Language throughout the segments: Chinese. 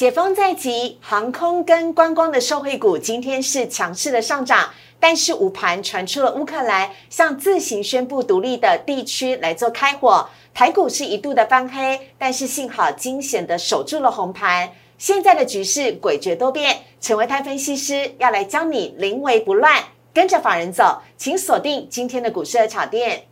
解封在即，航空跟观光的受惠股今天是强势的上涨，但是午盘传出了乌克兰向自行宣布独立的地区来做开火，台股是一度的翻黑，但是幸好惊险的守住了红盘。现在的局势诡谲多变，成为泰分析师要来教你临危不乱，跟着法人走，请锁定今天的股市的炒店。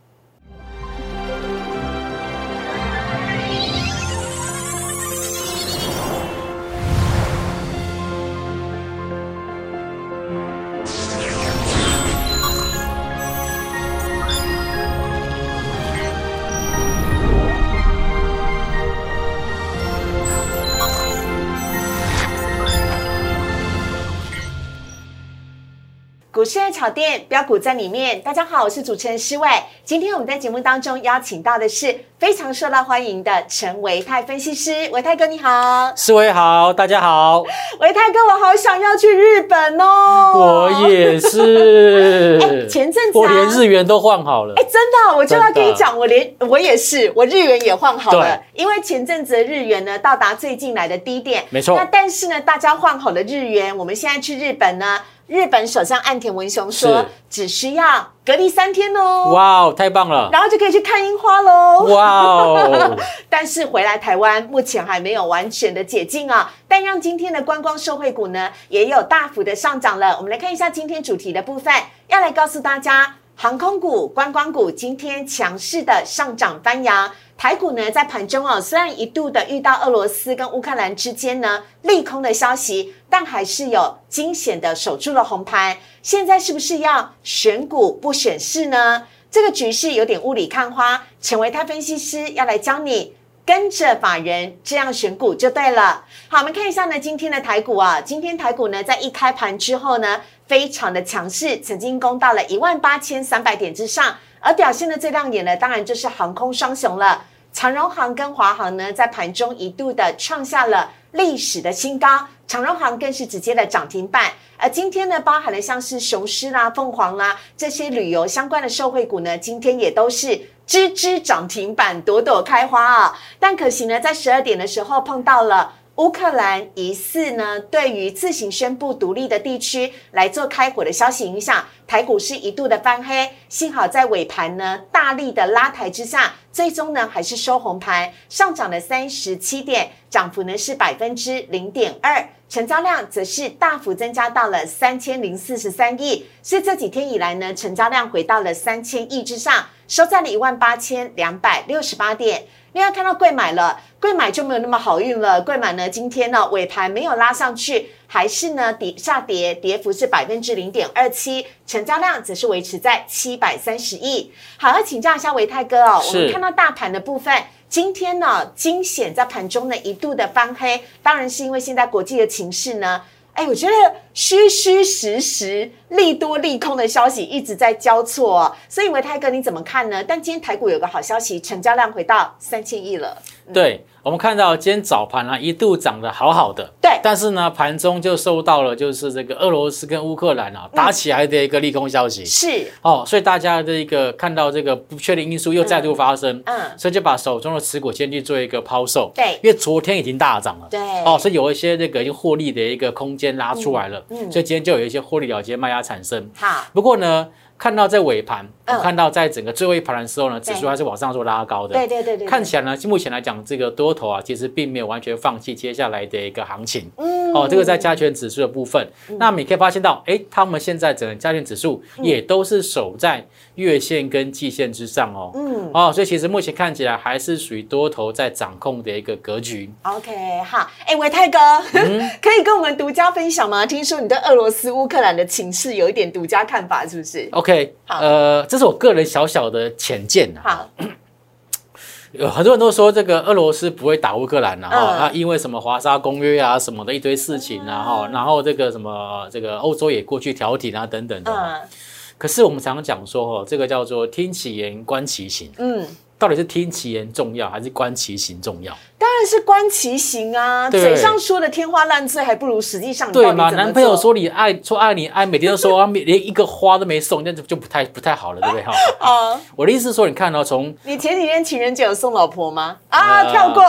股市爱炒店标股在里面。大家好，我是主持人施伟。今天我们在节目当中邀请到的是非常受到欢迎的陈维泰分析师，维泰哥你好，施维好，大家好，维泰哥我好想要去日本哦，我也是。哎，前阵子我连日元都换好了。哎，真的，我就要跟你讲，我连我也是，我日元也换好了，因为前阵子的日元呢到达最近来的低点，没错。那但是呢，大家换好了日元，我们现在去日本呢。日本首相岸田文雄说，只需要隔离三天哦。哇哦，太棒了！然后就可以去看樱花喽。哇哦！但是回来台湾目前还没有完全的解禁啊。但让今天的观光社会股呢，也有大幅的上涨了。我们来看一下今天主题的部分，要来告诉大家，航空股、观光股今天强势的上涨翻扬。台股呢，在盘中哦，虽然一度的遇到俄罗斯跟乌克兰之间呢利空的消息，但还是有惊险的守住了红盘。现在是不是要选股不选市呢？这个局势有点雾里看花。成为他分析师要来教你跟着法人这样选股就对了。好，我们看一下呢，今天的台股啊，今天台股呢在一开盘之后呢，非常的强势，曾经攻到了一万八千三百点之上。而表现的最亮眼的，当然就是航空双雄了。长荣航跟华航呢，在盘中一度的创下了历史的新高，长荣航更是直接的涨停板。而今天呢，包含了像是雄狮啦、凤凰啦这些旅游相关的受惠股呢，今天也都是支支涨停板，朵朵开花啊。但可惜呢，在十二点的时候碰到了。乌克兰疑似呢，对于自行宣布独立的地区来做开火的消息影响，台股是一度的翻黑。幸好在尾盘呢，大力的拉抬之下，最终呢还是收红盘，上涨了三十七点，涨幅呢是百分之零点二，成交量则是大幅增加到了三千零四十三亿，是这几天以来呢，成交量回到了三千亿之上，收在了一万八千两百六十八点。另外看到贵买了。贵买就没有那么好运了。贵买呢，今天呢尾盘没有拉上去，还是呢跌下跌，跌幅是百分之零点二七，成交量则是维持在七百三十亿。好，要请教一下维泰哥哦，我们看到大盘的部分，今天呢惊险在盘中呢一度的翻黑，当然是因为现在国际的情势呢。哎，我觉得虚虚实实、利多利空的消息一直在交错，所以维泰哥你怎么看呢？但今天台股有个好消息，成交量回到三千亿了。对。我们看到今天早盘呢，一度涨得好好的，对，但是呢，盘中就收到了就是这个俄罗斯跟乌克兰啊打起来的一个利空消息，是哦，所以大家的一个看到这个不确定因素又再度发生，嗯，所以就把手中的持股先去做一个抛售，对，因为昨天已经大涨了，对，哦，所以有一些这个已经获利的一个空间拉出来了，嗯，所以今天就有一些获利了结卖压产生，好，不过呢。看到在尾盘，看到在整个最后一盘的时候呢，指数还是往上做拉高的。对对对对。看起来呢，目前来讲，这个多头啊，其实并没有完全放弃接下来的一个行情。嗯。哦，这个在加权指数的部分，那你可以发现到，哎，他们现在整个加权指数也都是守在月线跟季线之上哦。嗯。哦，所以其实目前看起来还是属于多头在掌控的一个格局。OK，好。哎，维泰哥，可以跟我们独家分享吗？听说你对俄罗斯乌克兰的情势有一点独家看法，是不是？OK。好，呃，这是我个人小小的浅见呐。好，有很多人都说这个俄罗斯不会打乌克兰呐，哈，那因为什么华沙公约啊，什么的一堆事情啊，哈，然后这个什么这个欧洲也过去调停啊，等等的。嗯。可是我们常常讲说，哈，这个叫做听其言观其行。嗯。到底是听其言重要，还是观其行重要？当然是观其行啊，嘴上说的天花乱坠，还不如实际上你对嘛？男朋友做说你爱，说爱你爱，每天都说，啊连一个花都没送，那就就不太不太好了，对不对哈？啊，我的意思是说，你看哦，从你前几天情人节有送老婆吗？啊，呃跳过。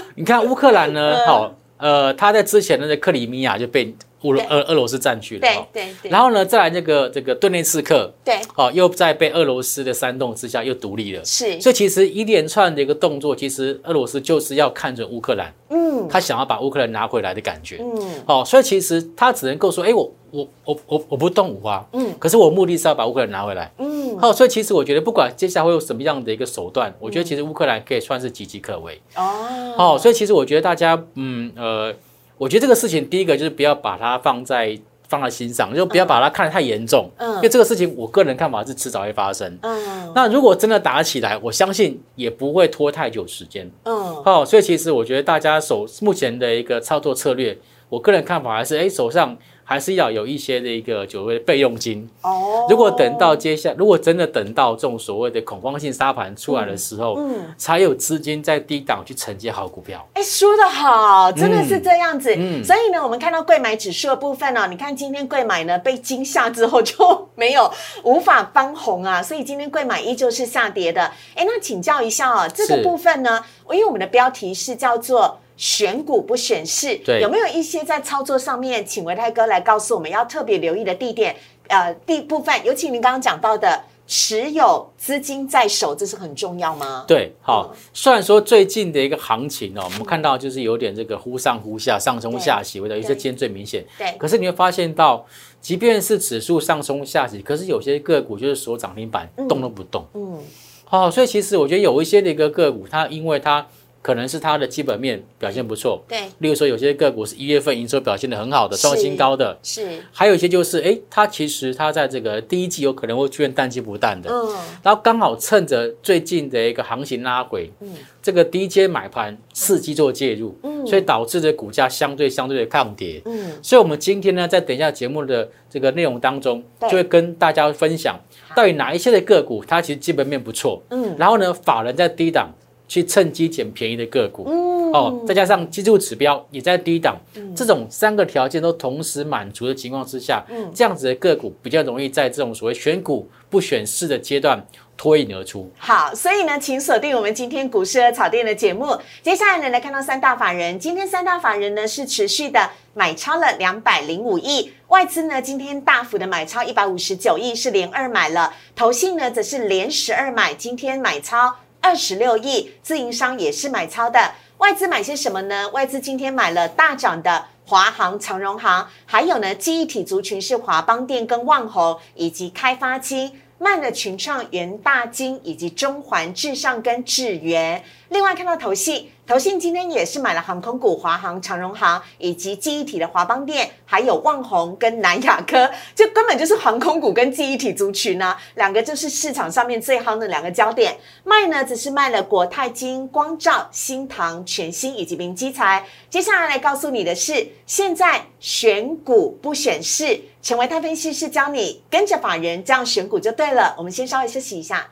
你看乌克兰嗯呢，好，呃，他在之前的那个克里米亚就被乌俄俄罗斯占据了，对哦。对对，然后呢，再来这个这个顿涅茨克，对。哦，又在被俄罗斯的煽动之下又独立了。是，所以其实一连串的一个动作，其实俄罗斯就是要看准乌克兰，嗯。他想要把乌克兰拿回来的感觉。嗯。哦，所以其实他只能够说，哎，我我我我我不动武啊，嗯可是我目的是要把乌克兰拿回来。嗯，好、所以其实我觉得不管接下来会有什么样的一个手段，我觉得其实乌克兰可以算是岌岌可危。哦哦，所以其实我觉得大家，嗯呃，我觉得这个事情，第一个就是不要把它放在放在心上，就不要把它看得太严重。嗯因为这个事情，我个人看法是迟早会发生。嗯那如果真的打起来，我相信也不会拖太久时间。嗯好，所以其实我觉得大家手目前的一个操作策略，我个人看法还是，哎，手上还是要有一些的一个所谓的备用金。哦，如果等到接下，如果真的等到这种所谓的恐慌性沙盘出来的时候，嗯，才有资金在低档去承接好股票。哎，说的好，真的是这样子。嗯所以呢，我们看到贵买指数的部分哦，你看今天贵买呢被惊吓之后就没有无法翻红啊，所以今天贵买依旧是下跌的。哎，那请教一下哦，这个部分呢，因为我们的标题是叫做。选股不选市，对有没有一些在操作上面，请维泰哥来告诉我们要特别留意的地点？呃，第部分，尤其您刚刚讲到的持有资金在手，这是很重要吗？对，好，虽然说最近的一个行情哦，我们看到就是有点这个忽上忽下、上冲下洗，或者有些对今天最明显。对，可是你会发现到，即便是指数上冲下洗，可是有些个股就是锁涨停板，动都不动。嗯，好、所以其实我觉得有一些的一个个股，它因为它可能是它的基本面表现不错，对，例如说有些个股是一月份营收表现的很好的，创新高的，是，还有一些就是，哎，它其实它在这个第一季有可能会出现淡季不淡的，嗯。然后刚好趁着最近的一个行情拉回，嗯。这个低阶买盘伺机做介入，嗯。所以导致的股价相对相对的抗跌。嗯，所以，我们今天呢，在等一下节目的这个内容当中，就会跟大家分享到底哪一些的个股它其实基本面不错，嗯。然后呢，法人在低档去趁机捡便宜的个股，嗯哦，再加上技术指标也在低档，这种三个条件都同时满足的情况之下，嗯这样子的个股比较容易在这种所谓选股不选市的阶段脱颖而出。好，所以呢，请锁定我们今天股市和草店的节目。接下来呢，来看到三大法人，今天三大法人呢是持续的买超了两百零五亿，外资呢今天大幅的买超一百五十九亿，是连二买了，投信呢则是连十二买，今天买超二十六亿，自营商也是买超的。外资买些什么呢？外资今天买了大涨的华航、长荣航，还有呢记忆体族群是华邦电跟旺宏以及开发金。慢了群创、元大金以及中环、至上跟智源。另外看到投信，投信今天也是买了航空股华航、长荣航以及记忆体的华邦电，还有旺宏跟南亚科，这根本就是航空股跟记忆体族群啊，两个就是市场上面最夯的两个焦点。卖呢只是卖了国泰金、光照、新唐、全新以及明基材。接下来来告诉你的是，现在选股不选市。成为太分析师，教你跟着法人这样选股就对了。我们先稍微休息一下，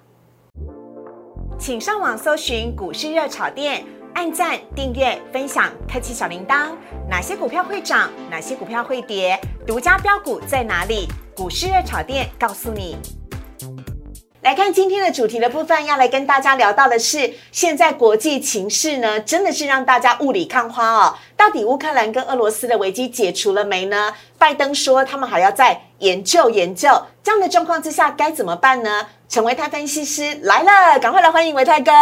请上网搜寻股市热炒店，按赞、订阅、分享，开启小铃铛。哪些股票会涨？哪些股票会跌？独家标股在哪里？股市热炒店告诉你。来看今天的主题的部分，要来跟大家聊到的是，现在国际情势呢，真的是让大家雾里看花哦。到底乌克兰跟俄罗斯的危机解除了没呢？拜登说他们还要再研究研究。这样的状况之下该怎么办呢？陈维泰分析师来了，赶快来欢迎维泰哥。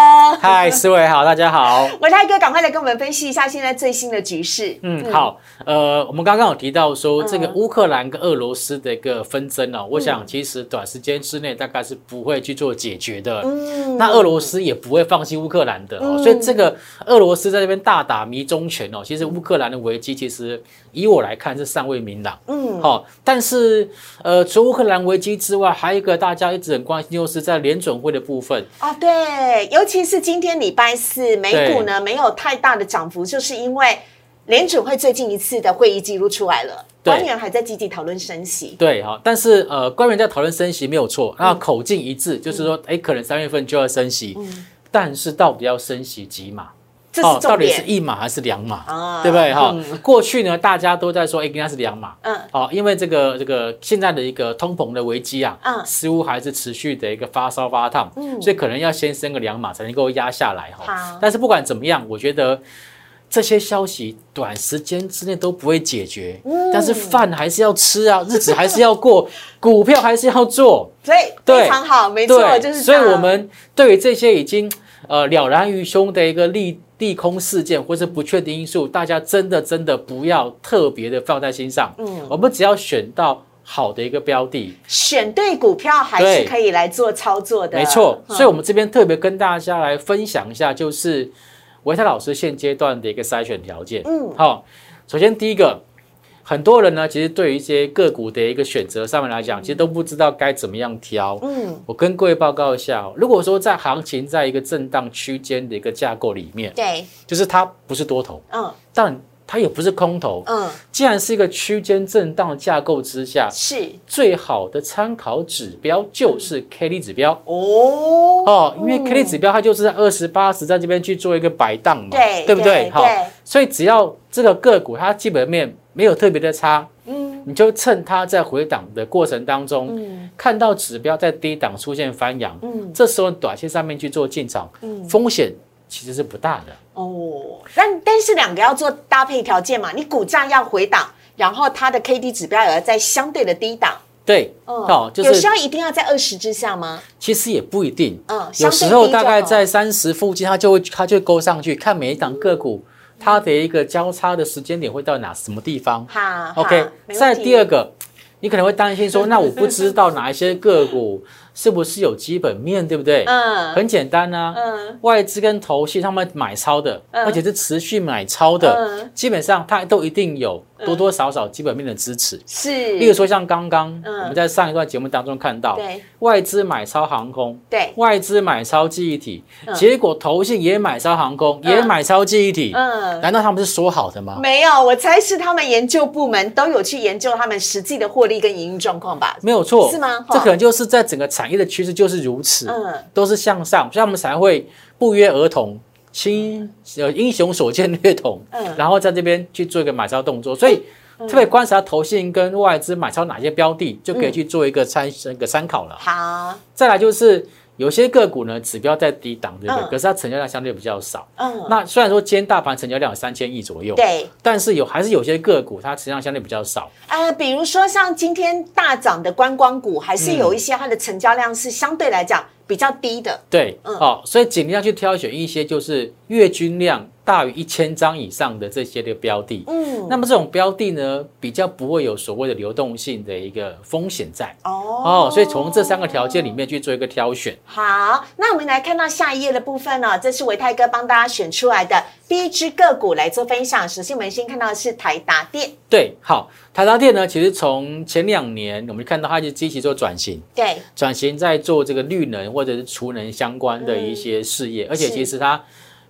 嗨，思维好，大家好。维泰哥，赶快来跟我们分析一下现在最新的局势。嗯，好，呃，我们刚刚有提到说这个嗯乌克兰跟俄罗斯的一个纷争哦，我想其实短时间之内大概是不会去做解决的。嗯那俄罗斯也不会放弃乌克兰的哦，所以这个俄罗斯在这边大打迷中拳哦，其实乌克兰的危机其实以我来看是尚未明朗。嗯，好、但是呃，除乌克兰危机之外，还有一个大家一直很关心，就是在联准会的部分。啊，对，尤其是今天礼拜四，美股呢没有太大的涨幅，就是因为联准会最近一次的会议记录出来了，官员还在积极讨论升息。对哈，但是呃，官员在讨论升息没有错，那口径一致，就是说，哎，可能三月份就要升息，但是到底要升息几码？这是到。底是一码还是两码？啊对不对哈？嗯过去呢，大家都在说，哎，应该是两码。嗯，好，因为这个这个现在的一个通膨的危机啊，嗯似乎还是持续的一个发烧发烫，嗯所以可能要先升个两码才能够压下来哈好。但是不管怎么样，我觉得这些消息短时间之内都不会解决，嗯但是饭还是要吃啊，日子还是要过，股票还是要做，所以对非常好，没错，就是所以我们对于这些已经呃了然于胸的一个利利空事件或是不确定因素，大家真的真的不要特别的放在心上。嗯我们只要选到好的一个标的，选对股票还是可以来做操作的。没错。嗯所以，我们这边特别跟大家来分享一下，就是维泰老师现阶段的一个筛选条件。嗯好，首先第一个。很多人呢，其实对于一些个股的一个选择上面来讲，其实都不知道该怎么样挑。嗯，我跟各位报告一下哦，如果说在行情在一个震荡区间的一个架构里面，对，就是它不是多头，嗯。但它也不是空头，嗯，既然是一个区间震荡架构之下，是。最好的参考指标就是 K D 指标。哦。哦，因为 K D 指标它就是在二十八十在这边去做一个摆荡嘛，对对不对？好，所以只要这个个股它基本面没有特别的差，嗯。你就趁它在回档的过程当中，嗯。看到指标在低档出现翻阳，嗯。这时候短线上面去做进场，嗯，风险其实是不大的。哦，但但是两个要做搭配条件嘛，你股价要回档，然后它的 K D 指标也要在相对的低档。对，嗯。哦，就是有时候一定要在二十之下吗？其实也不一定，嗯，有时候大概在三十附近，它就会它就会勾上去，看每一档个股它的一个交叉的时间点会到哪什么地方。好 OK，再第二个，你可能会担心说，那我不知道哪一些个股 是不是有基本面，对不对？嗯。很简单啊，嗯。外资跟投信他们买超的，嗯。而且是持续买超的，嗯。基本上它都一定有多多少少基本面的支持。是，例如说像刚刚嗯。我们在上一段节目当中看到，对。外资买超航空，对，外资买超记忆体，嗯。结果投信也买超航空，嗯。也买超记忆体，嗯。难道他们是说好的吗？没有，我猜是他们研究部门都有去研究他们实际的获利跟营运状况吧。没有错，是吗？这可能就是在整个产业的趋势就是如此，嗯。都是向上，所以我们才会不约而同。亲，呃，英雄所见略同，嗯。然后在这边去做一个买超动作，所以特别观察投信跟外资买超哪些标的，就可以去做一个参一个参考了。好，再来就是有些个股呢，指标在低档，对不对？嗯可是它成交量相对比较少。嗯，那虽然说今天大盘成交量有三千亿左右，对，但是有还是有些个股它成交量相对比较少。呃，比如说像今天大涨的观光股，还是有一些它的成交量是相对来讲比较低的。对，嗯哦，所以尽量去挑选一些就是月均量大于一千张以上的这些的标的。嗯，那么这种标的呢，比较不会有所谓的流动性的一个风险在。哦。哦，所以从这三个条件里面去做一个挑选。好，那我们来看到下一页的部分呢、这是维泰哥帮大家选出来的第一只个股来做分享。首先，我们先看到的是台达电，对，好，台达电呢，其实从前两年我们看到它就积极做转型，对，转型在做这个绿能或者是储能相关的一些事业，而且其实它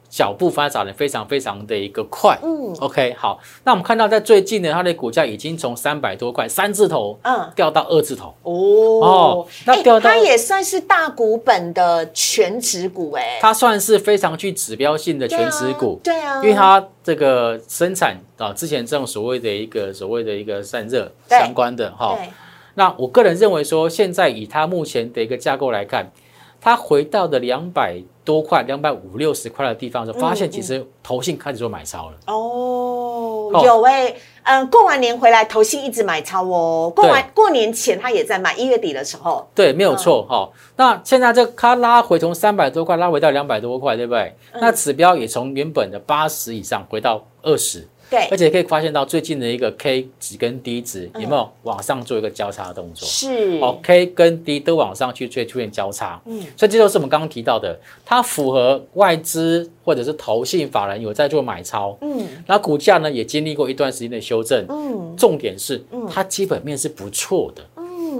脚步发展的非常非常的一个快。嗯。OK，好，那我们看到在最近呢，它的股价已经从三百多块三字头嗯，掉到二字头。哦。哦，那哎掉到它也算是大股本的全指股哎，它算是非常具指标性的全指股，对啊，因为它这个生产啊，之前这种所谓的一个所谓的一个散热相关的哈。对。那我个人认为说，现在以它目前的一个架构来看，它回到的两百多块、两百五六十块的地方的时候，发现其实投信开始做买超了。哦，哦。有哎、嗯、过完年回来，投信一直买超哦。过完过年前，他也在买，一月底的时候，对，没有错哈、那现在这它拉回从三百多块拉回到两百多块，对不对？那指标也从原本的八十以上回到二十，对。而，且可以发现到最近的一个 K 值跟 D 值有没有往上做一个交叉的动作？是，哦，K 跟 D 都往上去，会出现交叉。嗯。所以这就是我们刚刚提到的，它符合外资或者是投信法人有在做买超，嗯。那股价呢也经历过一段时间的修正。嗯。重点是嗯。它基本面是不错的，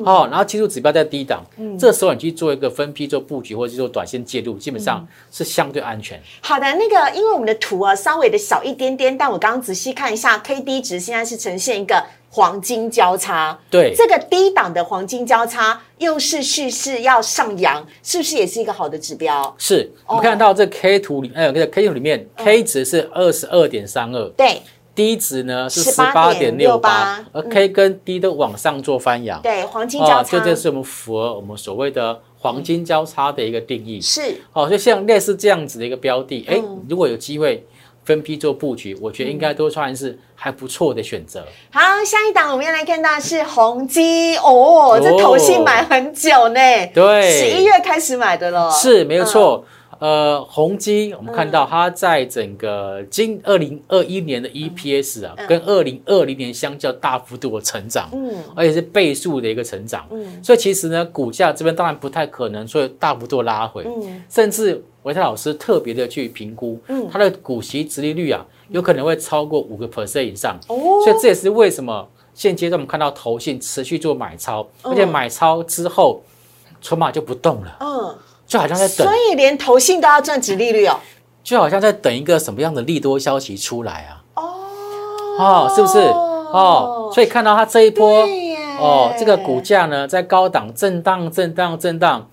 哦，然后技术指标在低档，这时候你去做一个分批做布局，或者是做短线介入，基本嗯。上是相对安全。好的，那个因为我们的图啊稍微的小一点点，但我刚刚仔细看一下，K D 值现在是呈现一个黄金交叉。对，这个低档的黄金交叉又是蓄势要上扬，是不是也是一个好的指标？是我们哦。看到这 K 图里，呃，这个 K 图里面，K 值是二十二点三二。对，D 值呢是十八点六八而 K 跟 D 都往上做翻扬。对，黄金交哦，叉、这就是我们符合我们所谓的黄金交叉的一个定义。是哦，就像类似这样子的一个标的，哎、嗯如果有机会分批做布局，我觉得应该都算是还不错的选择。好。下一档我们要来看到是宏基哦，这投信买很久呢，对十一月开始买的了，是没有错。呃，宏基我们看到它在整个今二零二一年的 EPS 啊，跟二零二零年相较大幅度的成长，嗯。而且是倍数的一个成长。嗯。所以其实呢，股价这边当然不太可能说大幅度拉回，嗯。甚至维泰老师特别的去评估，嗯。它的股息殖利率啊，有可能会超过五个 percent 以上。哦，所以这也是为什么现阶段我们看到投信持续做买超，而且买超之后筹码就不动了，嗯，就好像在等所，以连投信都要赚值利率哦。就好像在等一个什么样的利多消息出来啊？哦哦，是不是？哦，所以看到它这一波哦，这个股价呢在高档震荡、震荡、震荡，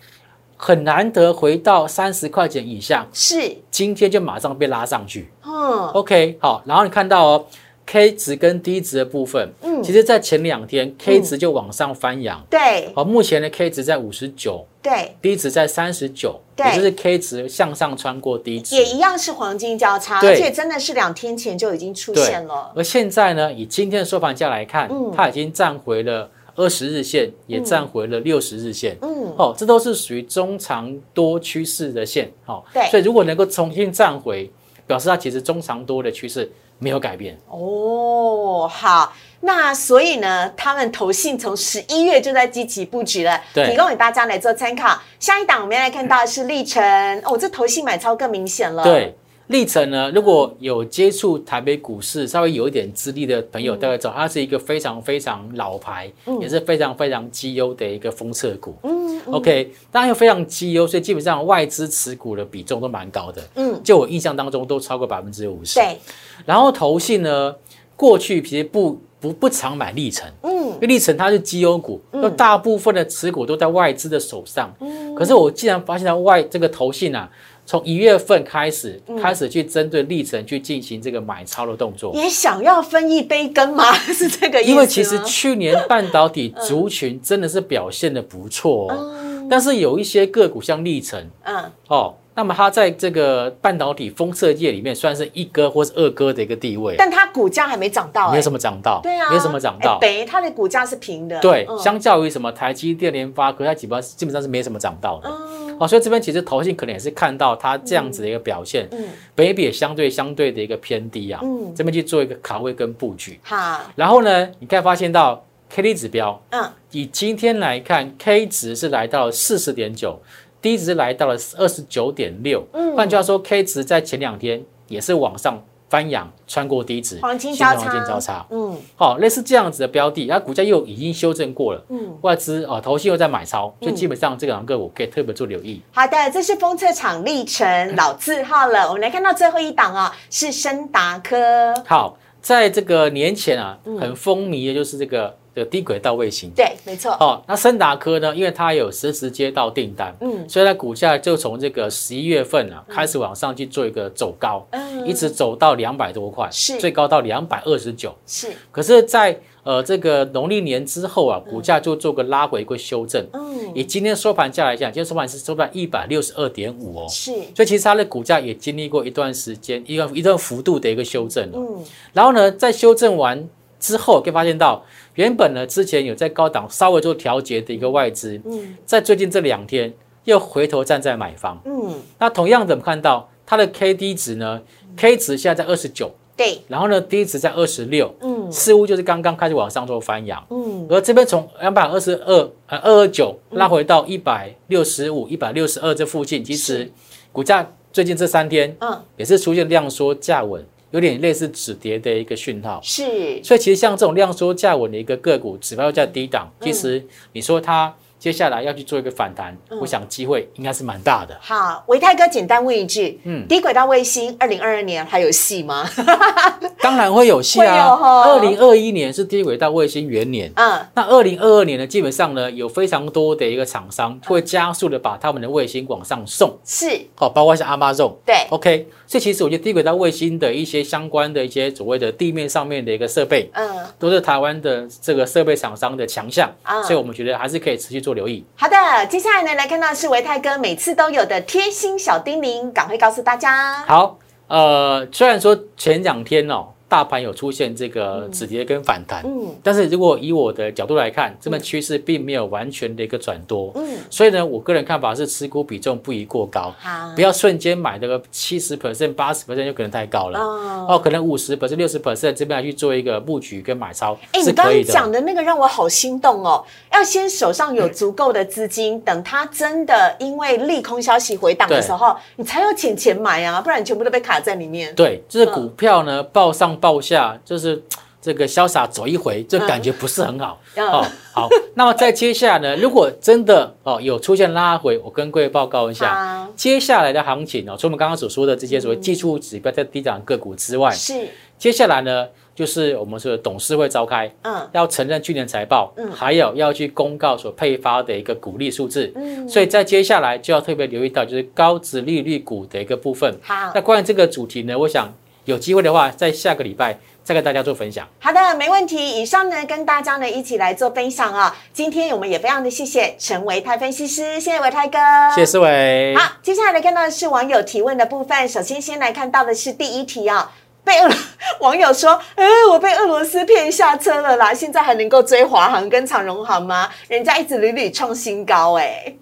很难得回到三十块钱以下，是，今天就马上被拉上去。嗯 OK，好，然后你看到哦，K 值跟 D 值的部分，嗯。其实在前两天 K 值就往上翻扬，对。好，目前的 K 值在五十九对，，D 值在三十九，对。也就是 K 值向上穿过 D 值，也一样是黄金交叉，对。而且真的是两天前就已经出对现了。而现在呢，以今天的收盘价来看，嗯。它已经站回了二十日线，也站回了六十日线。嗯，哦，这都是属于中长多趋势的线。哦，对。所以如果能够重新站回，表示它其实中长多的趋势没有改变。哦，好，那所以呢，他们投信从十一月就在积极布局了，对提供给大家来做参考。下一档我们要来看到的是历程，哦，这投信买超更明显了。对，历程呢，如果有接触台北股市稍微有一点资历的朋友，大概知道它是一个非常非常老牌，也是非常非常绩优的一个封测股。嗯，嗯 OK，当然又非常绩优，所以基本上外资持股的比重都蛮高的。嗯，就我印象当中都超过百分之五十。对，然后投信呢，过去其实不不不常买历程，嗯因为历程它是绩优股，那、大部分的持股都在外资的手上。嗯可是我既然发现到外这个投信啊，从一月份开始、嗯开始去针对历程去进行这个买超的动作。也想要分一杯羹吗？是这个意思？因为其实去年半导体族群真的是表现的不错哦，嗯但是有一些个股像历程嗯，哦，那么它在这个半导体封测界里面算是一哥或是二哥的一个地位，但它股价还没涨到、哎。没有什么涨到，对啊，没有什么涨到。哎。等于它的股价是平的。对，嗯。相较于什么台积电、联发科，它基本上基本上是没什么涨到的。嗯哦，所以这边其实投信可能也是看到它这样子的一个表现，嗯。本益比也相对相对的一个偏低啊，嗯，这边去做一个卡位跟布局。好，然后呢，你可以发现到 K D 指标，嗯。以今天来看，K 值是来到四十点九，D 值来到了二十九点六。嗯换句话说，K 值在前两天也是往上翻扬，穿过低值，黄金交叉黄金交叉。嗯好、类似这样子的标的，它股价又已经修正过了，嗯，外资哦投信又在买超，所以基本上这两个我可以特别做留意。好的，这是封测厂历程老字号了。我们来看到最后一档啊、是深达科。好，在这个年前啊，嗯很风靡的就是这个这个低轨道卫星。对，没错。哦，那森达科呢，因为它有实时接到订单，嗯所以它股价就从这个十一月份啊开始往上去做一个走高，嗯一直走到两百多块，是最高到两百二十九。是，可是在，呃这个农历年之后啊，股价就做个拉回一个修正。嗯以今天收盘价来讲，今天收盘是收在一百六十二点五哦，是，所以其实它的股价也经历过一段时间一个一段幅度的一个修正了。嗯然后呢，在修正完之后，可以发现到原本呢之前有在高档稍微做调节的一个外资，嗯。在最近这两天又回头站在买方。嗯，那同样的，我们看到它的 K D 值呢，K 值现在在二十九，对，然后呢 D 值在二十六，嗯。似乎就是刚刚开始往上做翻扬。嗯。而这边从两百二十二呃二二九拉回到一百六十五、一百六十二这附近，其实股价最近这三天嗯。也是出现量缩价稳，有点类似止跌的一个讯号。是，所以其实像这种量缩价稳的一个个股，指标价低档，嗯其实你说它接下来要去做一个反弹，嗯我想机会应该是蛮大的。好，维泰哥简单问一句，嗯低轨道卫星二零二二年还有戏吗？当然会有戏啊！二零二一年是低轨道卫星元年，嗯，那二零二二年呢，基本上呢有非常多的一个厂商会加速的把他们的卫星往上送，是，好，包括像 Amazon。对，OK，所以其实我觉得低轨道卫星的一些相关的一些所谓的地面上面的一个设备，嗯，都是台湾的这个设备厂商的强项，啊所以我们觉得还是可以持续做留意。好的，接下来呢，来看到是维泰哥每次都有的贴心小叮咛，赶快告诉大家。好，呃，虽然说前两天哦，大盘有出现这个止跌跟反弹，嗯但是如果以我的角度来看，这么趋势并没有完全的一个转多，嗯，所以呢，我个人看法是持股比重不宜过高，好，不要瞬间买这个七十 percent、八十 percent 就可能太高了。哦，哦，可能五十 percent、六十 percent 这边来去做一个布局跟买超哎，你刚。刚讲的那个让我好心动哦！要先手上有足够的资金，等它真的因为利空消息回档的时候，你才有钱钱买啊，不然你全部都被卡在里面。对，就是嗯股票呢，报上报下，就是这个潇洒走一回，这感觉不是很好。嗯。哦，好，那么在接下来呢，如果真的哦有出现拉回，我跟各位报告一下，好，接下来的行情哦，除了我们刚刚所说的这些所谓技术指标在低档个股之外，是，接下来呢，就是我们说的董事会召开，嗯。要承认去年财报，嗯。还有要去公告所配发的一个股利数字，嗯，所以在接下来就要特别留意到就是高值利率股的一个部分。好。那关于这个主题呢，我想有机会的话，在下个礼拜再跟大家做分享。好的，没问题。以上呢，跟大家呢一起来做分享啊。今天我们也非常的谢谢陈维泰分析师，谢谢维泰哥，谢谢思维。好，接下来看到的是网友提问的部分。首先，先来看到的是第一题啊，被俄 网友说，呃，我被俄罗斯骗下车了啦，现在还能够追华航跟长荣航吗？人家一直屡屡创新高、哎，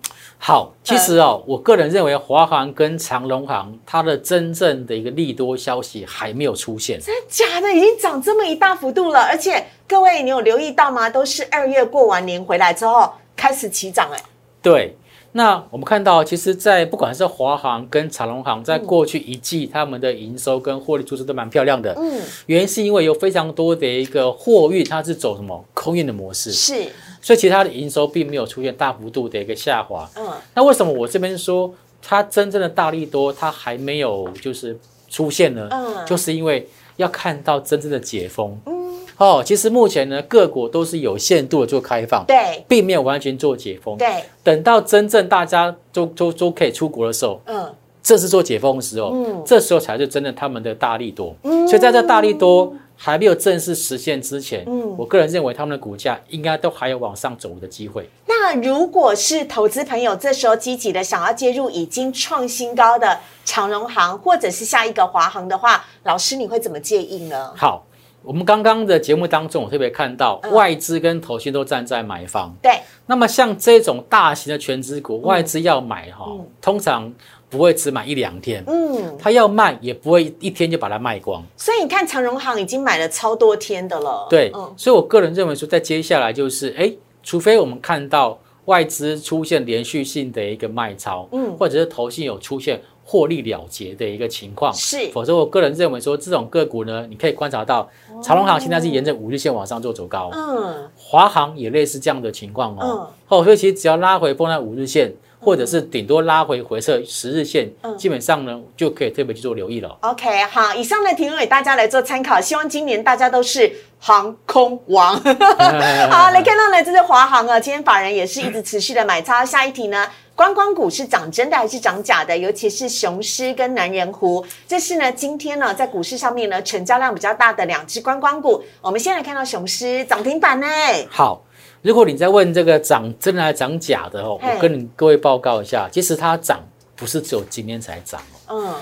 好，其实哦，我个人认为华航跟长隆航它的真正的一个利多消息还没有出现。真的假的？已经涨这么一大幅度了，而且各位，你有留意到吗？都是二月过完年回来之后开始起涨、哎，对，那我们看到，其实，在不管是华航跟长隆航，在过去一季他们的营收跟获利数字都蛮漂亮的。嗯，原因是因为有非常多的一个货运，它是走什么空运的模式，是，所以其实它的营收并没有出现大幅度的一个下滑。嗯，那为什么我这边说它真正的大力多它还没有就是出现呢？嗯就是因为要看到真正的解封。嗯哦，其实目前呢，各国都是有限度的做开放，对并没有完全做解封。对，等到真正大家都都都可以出国的时候，嗯这是做解封的时候，嗯这时候才是真的他们的大力多。嗯所以在这大力多还没有正式实现之前，嗯我个人认为他们的股价应该都还有往上走的机会。那如果是投资朋友这时候积极的想要介入已经创新高的长荣行，或者是下一个华航的话，老师你会怎么建议呢？好，我们刚刚的节目当中，我特别看到嗯外资跟投信都站在买方。对，那么像这种大型的全资股，外资要买哈、嗯通常不会只买一两天，嗯，他要卖也不会一天就把它卖光。所以你看长荣行已经买了超多天的了，对，嗯。所以我个人认为说，在接下来就是，哎，除非我们看到外资出现连续性的一个卖超，嗯。或者是投信有出现获利了结的一个情况，是。否则我个人认为说，这种个股呢，你可以观察到，长荣行现在是沿着五日线往上做走高，嗯。华航也类似这样的情况哦。嗯，哦，所以其实只要拉回放在五日线。或者是顶多拉回回撤十日线，嗯基本上呢就可以特别去做留意了。OK，好，以上的提供给大家来做参考，希望今年大家都是航空王。好，来看到呢，这是华航啊，今天法人也是一直持续的买超。下一题呢，观光股是涨真的还是涨假的？尤其是雄狮跟南人湖，这是呢今天呢在股市上面呢成交量比较大的两只观光股。我们先来看到雄狮涨停板呢，好，如果你在问这个涨真的还是涨假的哦，我跟你各位报告一下，其实它涨不是只有今天才涨哦，嗯，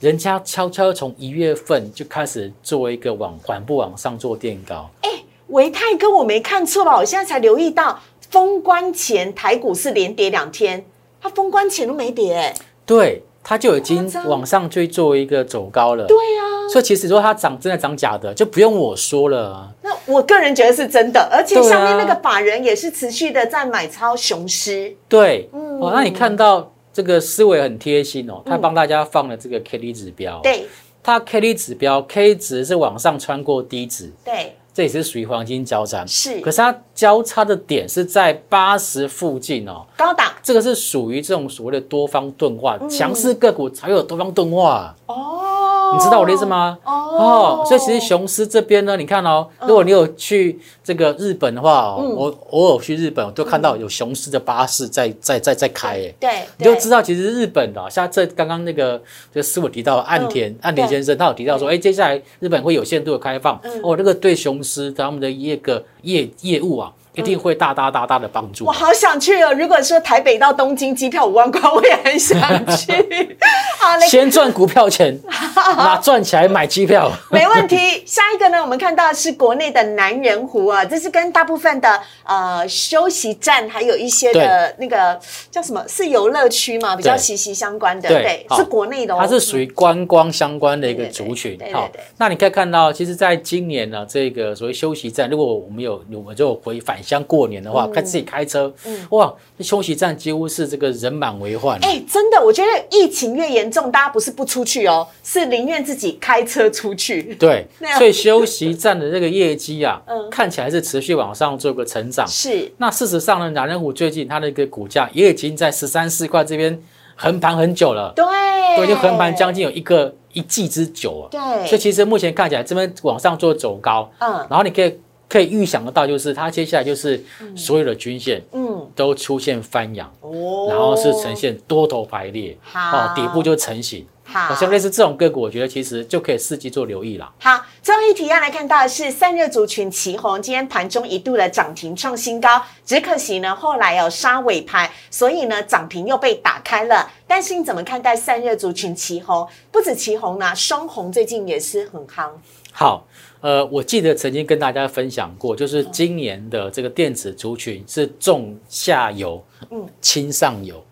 人家悄悄从一月份就开始做一个往缓步往上做垫高，维泰哥我没看错吧？我现在才留意到封关前台股是连跌两天，它封关前都没跌、欸，对，它就已经往上去做一个走高了。对啊。所以其实说它涨真的涨假的，就不用我说了啊。那我个人觉得是真的，而且对啊下面那个法人也是持续的在买超雄狮。对，嗯哦，那你看到这个思维很贴心哦，他帮大家放了这个 K D 指标。，对，它 K D 指标 K 值是往上穿过低值，对，这也是属于黄金交叉。是。可是它交叉的点是在八十附近哦，高档。这个是属于这种所谓的多方钝化，强势个股才有多方钝化。哦，你知道我的意思吗？哦。所以其实雄狮这边呢，你看哦，如果你有去这个日本的话，我偶尔去日本，我都看到有雄狮的巴士在在在在开，哎，对，你就知道其实日本的哦，像这刚刚那个这个师傅提到的岸田岸田先生，他有提到说，哎，接下来日本会有限度的开放，哦，这个对雄狮他们的业个业业务啊，一定会大大大大的帮助我。好想去哦！如果说台北到东京机票五万块，我也很想去。好嘞，先赚股票钱，那赚起来买机票。没问题。下一个呢，我们看到是国内的南人湖啊，这是跟大部分的呃休息站还有一些的那个叫什么是游乐区嘛，比较息息相关的，对对，是国内的哦。它是属于观光相关的一个族群对。对好对，那你可以看到，其实在今年呢，这个所谓休息站，如果我们有，我们就回返乡过年的话，嗯。自己开车，哇，这休息站几乎是这个人满为患。哎、真的，我觉得疫情越严重，大家不是不出去哦，是宁愿自己开车出去。对，所以休息站的这个业绩啊 嗯，看起来是持续往上做个成长。是，那事实上呢，南人虎最近它的一个股价也已经在十三四块这边横盘很久了，对，都已经横盘将近有一个一季之久啊。对，所以其实目前看起来这边往上做走高，嗯。然后你可以可以预想得到，就是它接下来就是所有的均线嗯，都出现翻扬，哦。然后是呈现多头排列，好。哦，底部就成型。好，像类似这种个股，我觉得其实就可以伺机做留意了。好，最后一题要来看到的是散热族群旗红，今天盘中一度的涨停创新高，只可惜呢后来有杀尾盘，所以呢涨停又被打开了。但是你怎么看待散热族群旗红？不止旗红呢，双红最近也是很夯。好，呃，我记得曾经跟大家分享过，就是今年的这个电子族群是重下游，嗯轻上游，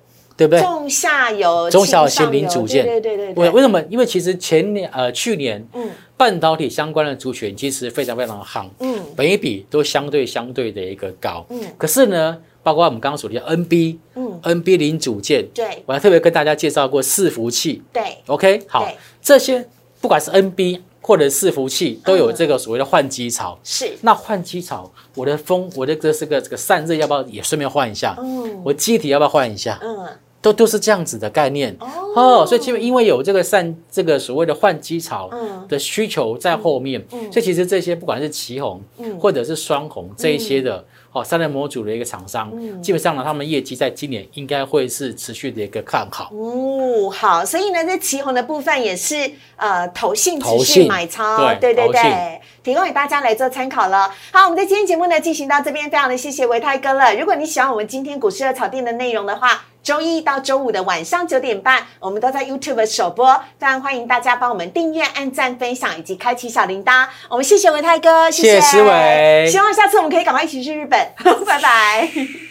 对不对？中下游、中小型零组件对对对为对为，为什么？因为其实前年呃去年嗯半导体相关的族群其实非常非常的夯，嗯每一笔都相对相对的一个高。嗯可是呢，包括我们刚刚所提的 NB、嗯，NB 零组件，对我还特别跟大家介绍过伺服器。对 OK，好对，这些不管是 NB 或者伺服器，都有这个所谓的换机槽。是，那换机槽，我的风，我的这是个这个散热要不要也顺便换一下？嗯我机体要不要换一下？嗯都都是这样子的概念。哦。哦，所以其实因为有这个散这个所谓的换机潮嗯。的需求在后面，所以其实这些不管是旗红嗯。或者是双红这一些的哦三类模组的一个厂商，嗯。基本上呢，他们业绩在今年应该会是持续的一个看好。哦，好，所以呢，在旗红的部分也是呃投信持续投信买超，对对对，提供给大家来做参考了。好，我们在今天节目呢进行到这边，非常的谢谢维泰哥了。如果你喜欢我们今天股市的草店的内容的话，周一到周五的晚上九点半，我们都在 YouTube 首播，非常欢迎大家帮我们订阅、按赞、分享以及开启小铃铛。我们谢谢维泰哥，谢谢谢思维希望下次我们可以赶快一起去日本，拜拜。